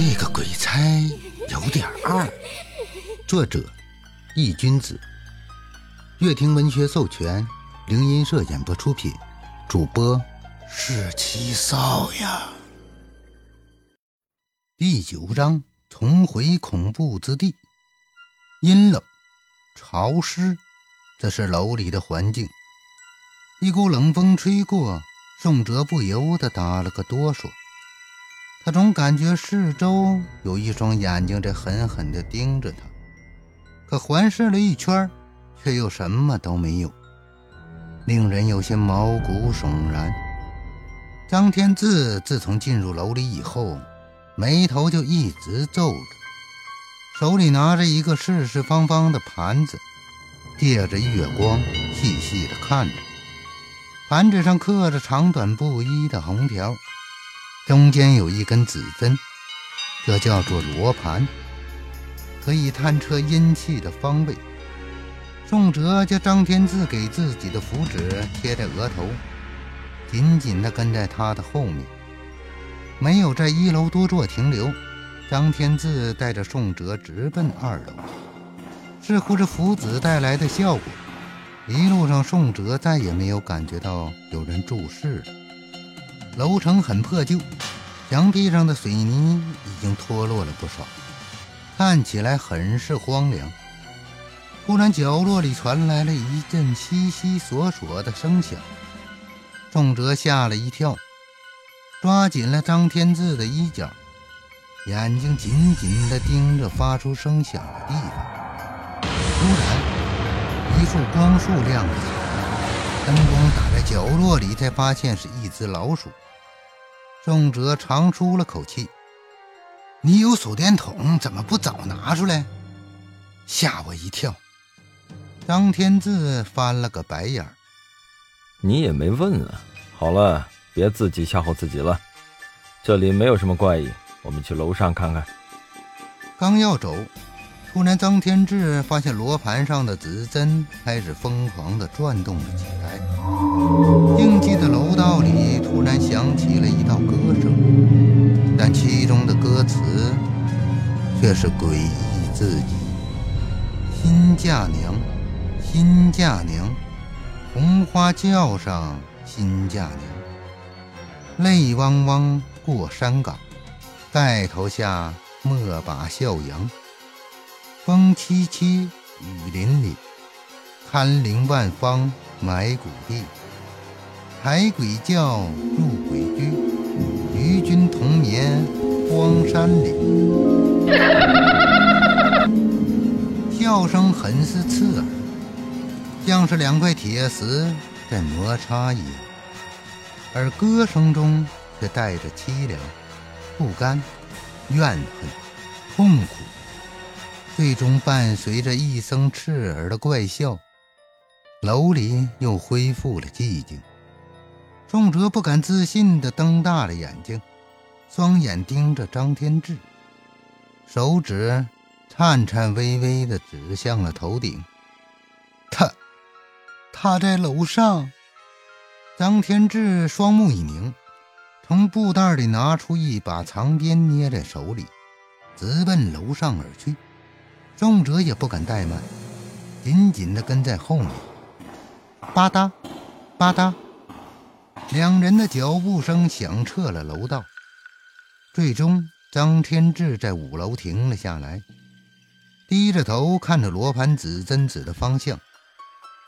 这个鬼差有点二。作者：易君子，乐亭文学授权，灵音社演播出品，主播是七少呀。第九章：重回恐怖之地。阴冷、潮湿，这是楼里的环境。一股冷风吹过，宋哲不由得打了个哆嗦。他总感觉四周有一双眼睛在狠狠地盯着他，可环视了一圈，却又什么都没有，令人有些毛骨悚然。张天志自从进入楼里以后，眉头就一直皱着，手里拿着一个四四方方的盘子，借着月光细细地看着，盘子上刻着长短不一的红条。中间有一根指针，这叫做罗盘，可以探测阴气的方位。宋哲将张天志给自己的符纸贴在额头，紧紧地跟在他的后面，没有在一楼多做停留。张天志带着宋哲直奔二楼，似乎是符纸带来的效果。一路上，宋哲再也没有感觉到有人注视了。楼层很破旧，墙壁上的水泥已经脱落了不少，看起来很是荒凉。突然，角落里传来了一阵悉悉索索的声响，宋哲吓了一跳，抓紧了张天志的衣角，眼睛紧紧地盯着发出声响的地方。突然，一束光束亮了起来，灯光打在角落里，才发现是一只老鼠。宋哲长出了口气：“你有手电筒，怎么不早拿出来？吓我一跳！”张天志翻了个白眼：“你也没问啊！好了，别自己吓唬自己了。这里没有什么怪异，我们去楼上看看。”刚要走，突然张天志发现罗盘上的指针开始疯狂地转动了起来，静寂的楼道里突然响起了一道歌声，但其中的歌词却是诡异至极：“新嫁娘，新嫁娘，红花轿上新嫁娘，泪汪汪过山岗，盖头下莫把笑扬。”风凄凄，雨淋淋，堪陵万方埋骨地。抬鬼轿入鬼居，与君同眠荒山里。笑声很是刺耳，像是两块铁石在摩擦一样，而歌声中却带着凄凉、不甘、怨恨、痛苦。最终伴随着一声刺耳的怪笑，楼里又恢复了寂静。宋哲不敢置信地瞪大了眼睛，双眼盯着张天志，手指颤颤巍巍地指向了头顶。他，他在楼上。张天志双目一凝，从布袋里拿出一把长鞭，捏在手里，直奔楼上而去。宋哲也不敢怠慢，紧紧地跟在后面。吧嗒，吧嗒，两人的脚步声响彻了楼道。最终，张天志在五楼停了下来，低着头看着罗盘指针指的方向。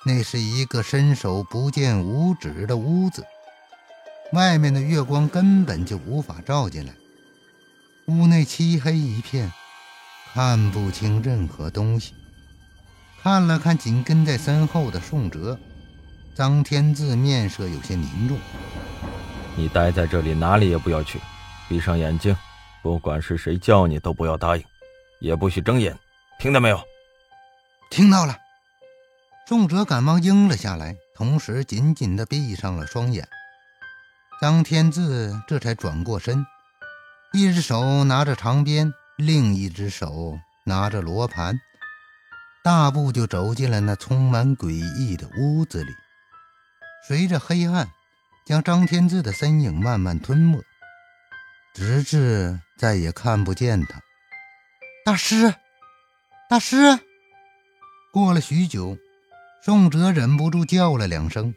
那是一个伸手不见五指的屋子，外面的月光根本就无法照进来，屋内漆黑一片。看不清任何东西，看了看紧跟在身后的宋哲，张天志面色有些凝重。你待在这里，哪里也不要去，闭上眼睛，不管是谁叫你，都不要答应，也不许睁眼，听到没有？听到了。宋哲赶忙应了下来，同时紧紧地闭上了双眼。张天志这才转过身，一只手拿着长鞭。另一只手拿着罗盘，大步就走进了那充满诡异的屋子里。随着黑暗将张天志的身影慢慢吞没，直至再也看不见他。大师，大师！过了许久，宋哲忍不住叫了两声，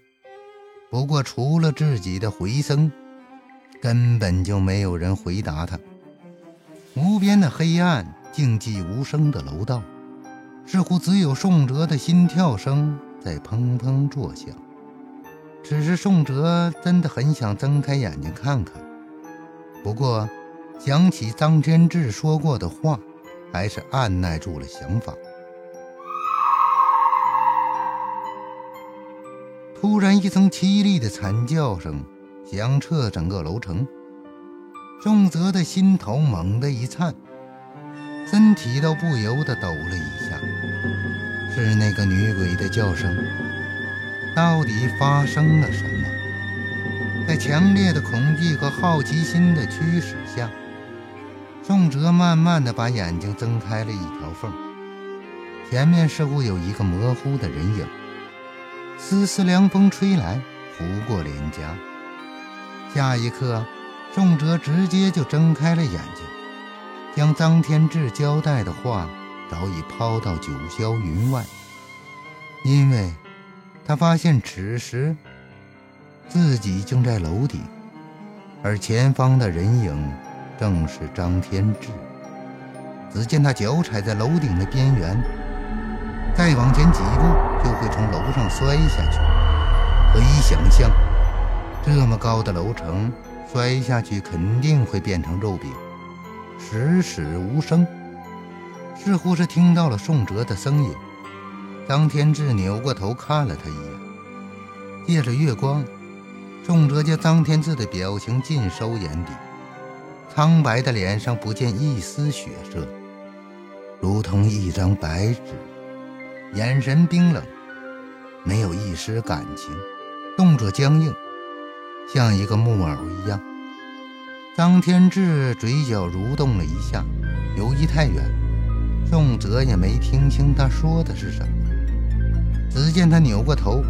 不过除了自己的回声，根本就没有人回答他。无边的黑暗，静寂无声的楼道，似乎只有宋哲的心跳声在砰砰作响。只是，宋哲真的很想睁开眼睛看看，不过想起张天志说过的话，还是按耐住了想法。突然，一声凄厉的惨叫声响彻整个楼层。宋泽的心头猛地一颤，身体都不由得抖了一下。是那个女鬼的叫声。到底发生了什么？在强烈的恐惧和好奇心的驱使下，宋哲慢慢的把眼睛睁开了一条缝。前面似乎有一个模糊的人影。丝丝凉风吹来，拂过脸颊。下一刻。宋哲直接就睁开了眼睛，将张天志交代的话早已抛到九霄云外，因为他发现此时自己正在楼顶，而前方的人影正是张天志。只见他脚踩在楼顶的边缘，再往前几步就会从楼上摔下去。可以想象，这么高的楼层。摔下去肯定会变成肉饼，时死无声。似乎是听到了宋哲的声音，张天志扭过头看了他一眼。借着月光，宋哲将张天志的表情尽收眼底，苍白的脸上不见一丝血色，如同一张白纸，眼神冰冷，没有一丝感情，动作僵硬。像一个木偶一样，张天志嘴角蠕动了一下。由于太远，宋哲也没听清他说的是什么。只见他扭过头，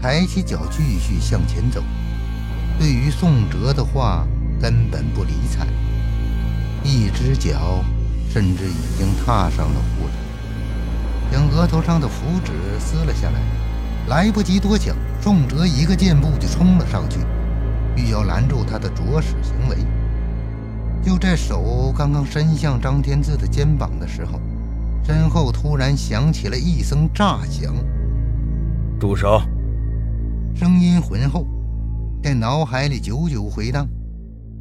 抬起脚继续向前走，对于宋哲的话根本不理睬，一只脚甚至已经踏上了护栏，将额头上的符纸撕了下来。来不及多想，宋哲一个箭步就冲了上去。欲要拦住他的着使行为，就在手刚刚伸向张天志的肩膀的时候，身后突然响起了一声炸响。住手！声音浑厚，在脑海里久久回荡。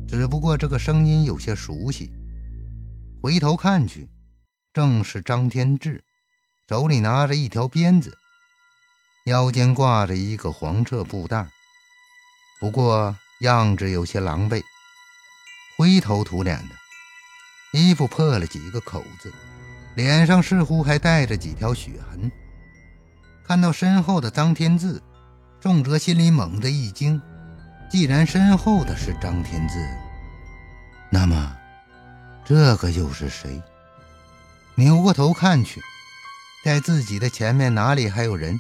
只不过这个声音有些熟悉，回头看去，正是张天志，手里拿着一条鞭子，腰间挂着一个黄色布袋。不过。样子有些狼狈，灰头土脸的，衣服破了几个口子，脸上似乎还带着几条血痕。看到身后的张天志，仲哲心里猛地一惊。既然身后的是张天志，那么这个又是谁？扭过头看去，在自己的前面哪里还有人？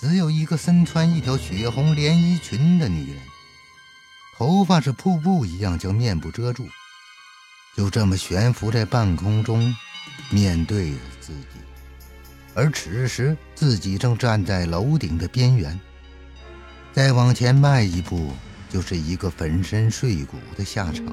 只有一个身穿一条血红连衣裙的女人。头发是瀑布一样将面部遮住，就这么悬浮在半空中，面对着自己。而此时自己正站在楼顶的边缘，再往前迈一步，就是一个粉身碎骨的下场。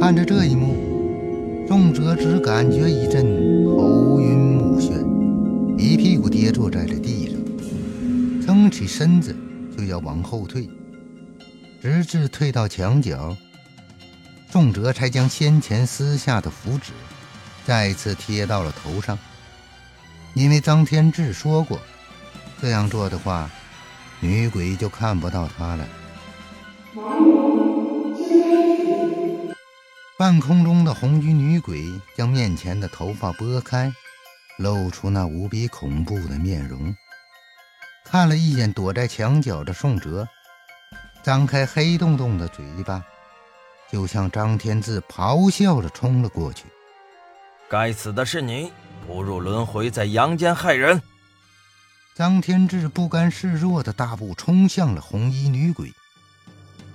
看着这一幕，宋哲只感觉一阵头晕目眩，一屁股跌坐在了地上，撑起身子就要往后退。直至退到墙角，宋哲才将先前撕下的符纸再次贴到了头上。因为张天志说过，这样做的话，女鬼就看不到他了。半空中的红衣女鬼将面前的头发拨开，露出那无比恐怖的面容，看了一眼躲在墙角的宋哲。张开黑洞洞的嘴巴，就向张天志咆哮着冲了过去。该死的是你，不入轮回，在阳间害人！张天志不甘示弱的大步冲向了红衣女鬼，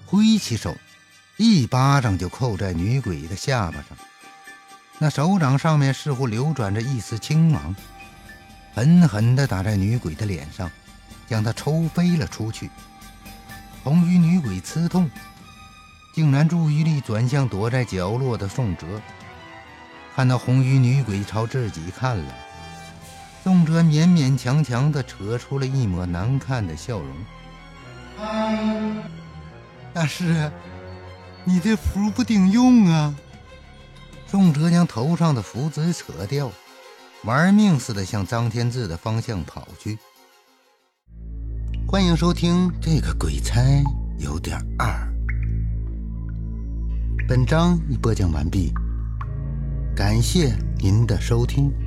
挥起手，一巴掌就扣在女鬼的下巴上，那手掌上面似乎流转着一丝青芒，狠狠地打在女鬼的脸上，将她抽飞了出去。红衣女鬼刺痛，竟然注意力转向躲在角落的宋哲，看到红衣女鬼朝自己看了，宋哲勉勉强强地扯出了一抹难看的笑容：“大师。”你这符不顶用啊！宋哲将头上的符纸扯掉，玩命似的向张天志的方向跑去。欢迎收听这个鬼差有点二。本章已播讲完毕，感谢您的收听。